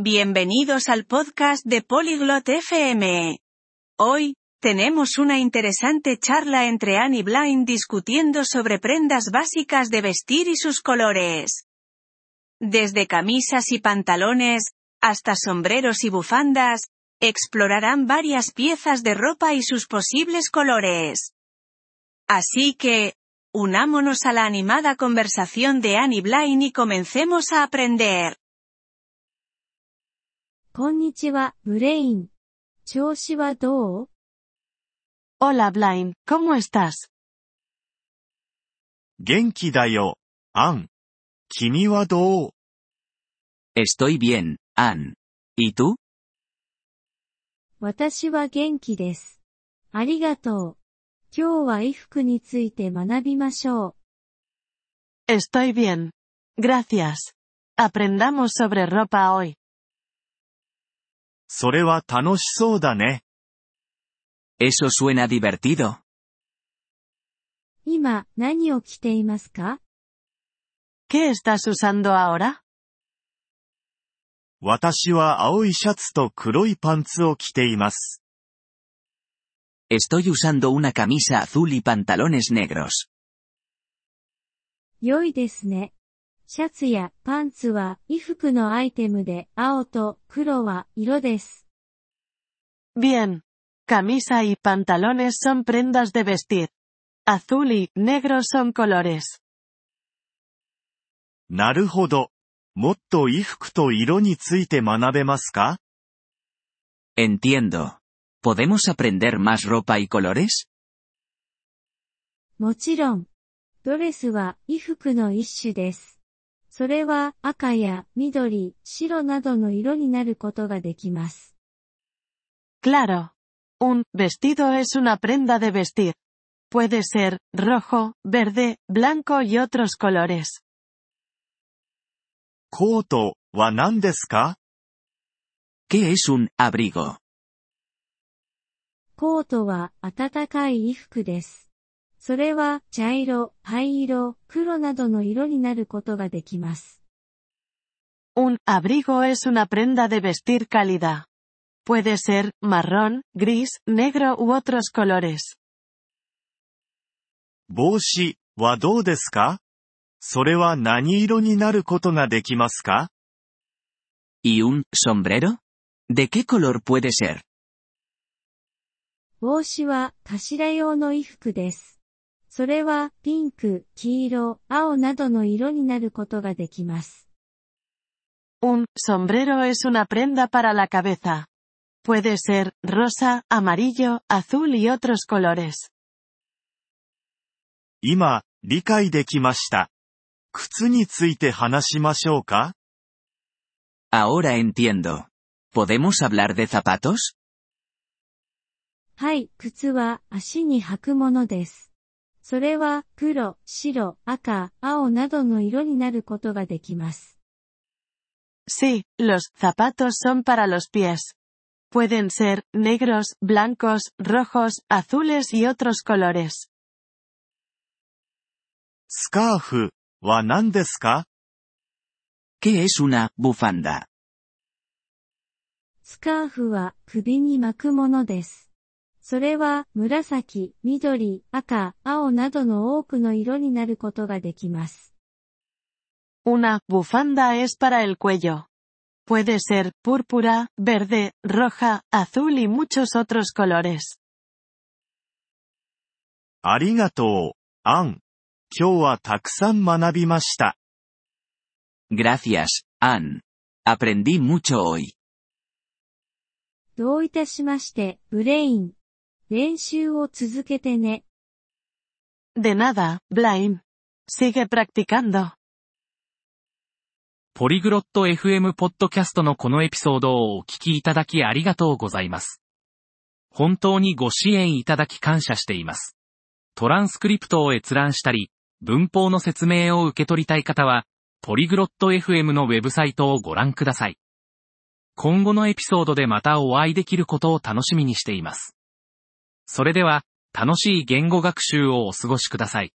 Bienvenidos al podcast de Polyglot FM. Hoy, tenemos una interesante charla entre Anne y discutiendo sobre prendas básicas de vestir y sus colores. Desde camisas y pantalones, hasta sombreros y bufandas, explorarán varias piezas de ropa y sus posibles colores. Así que, unámonos a la animada conversación de Annie Blind y comencemos a aprender. こんにちは、ブレイン。調子はどう Hola Blind, ¿cómo estás? 元気だよ、アン。君はどう Estoy bien, Ann. ¿Y tú? 私は元気です。ありがとう。今日は衣服について学びましょう。Estoy bien. Gracias. Aprendamos sobre ropa hoy. それは楽しそうだね。Eso suena divertido. 今、何を着ていますか ¿Qué estás usando ahora? 私は青いシャツと黒いパンツを着ています。Estoy usando una camisa azul y pantalones negros. 良いですね。シャツやパンツは衣服のアイテムで青と黒は色です。Bien. Camisa y pantalones son prendas de vestir. Azul y negro son colores. なるほど。もっと衣服と色について学べますか Entiendo. ¿Podemos aprender más ropa y colores? もちろん。ドレスは衣服の一種です。それは赤や緑、白などの色になることができます。Claro. Un vestido es una prenda de vestir. Puede ser rojo, verde, blanco y otros colores. コートは何ですか ¿Qué es un abrigo? コートは暖かい衣服です。それは茶色、灰色、黒などの色になることができます。Un abrigo es una prenda de vestir cálida. Puede ser marrón, gris, negro u otros colores. 帽子はどうですかそれは何色になることができますか ¿Y un sombrero? ¿De qué color puede ser? 帽子は頭用の衣服です。それはピンク、黄色、青などの色になることができます。Un sombrero es una prenda para la cabeza. Puede ser rosa, amarillo, azul y otros colores. 今、理解できました。靴について話しましょうか Ahora entiendo. ¿Podemos hablar de zapatos? はい、靴は足に履くものです。それは黒、白、赤、青などの色になることができます。Sí, los zapatos son para los pies. Pueden ser negros, blancos, rojos, azules y otros colores. スカーフは何ですか ¿Qué es una bufanda? スカーフは首に巻くものです。それは紫、緑、赤、青などの多くの色になることができます。Una bufanda es para el cuello. Puede ser púrpura, verde, roja, azul y muchos otros colores. ありがとう、アン。今日はたくさん学びました。Gracias, Ann. Aprendí mucho hoy. どういたしまして、ブレイン。練習を続けてね。De nada, Blaine. Sigue practicando. ポリグロット FM ポッドキャストのこのエピソードをお聞きいただきありがとうございます。本当にご支援いただき感謝しています。トランスクリプトを閲覧したり、文法の説明を受け取りたい方は、ポリグロット FM のウェブサイトをご覧ください。今後のエピソードでまたお会いできることを楽しみにしています。それでは、楽しい言語学習をお過ごしください。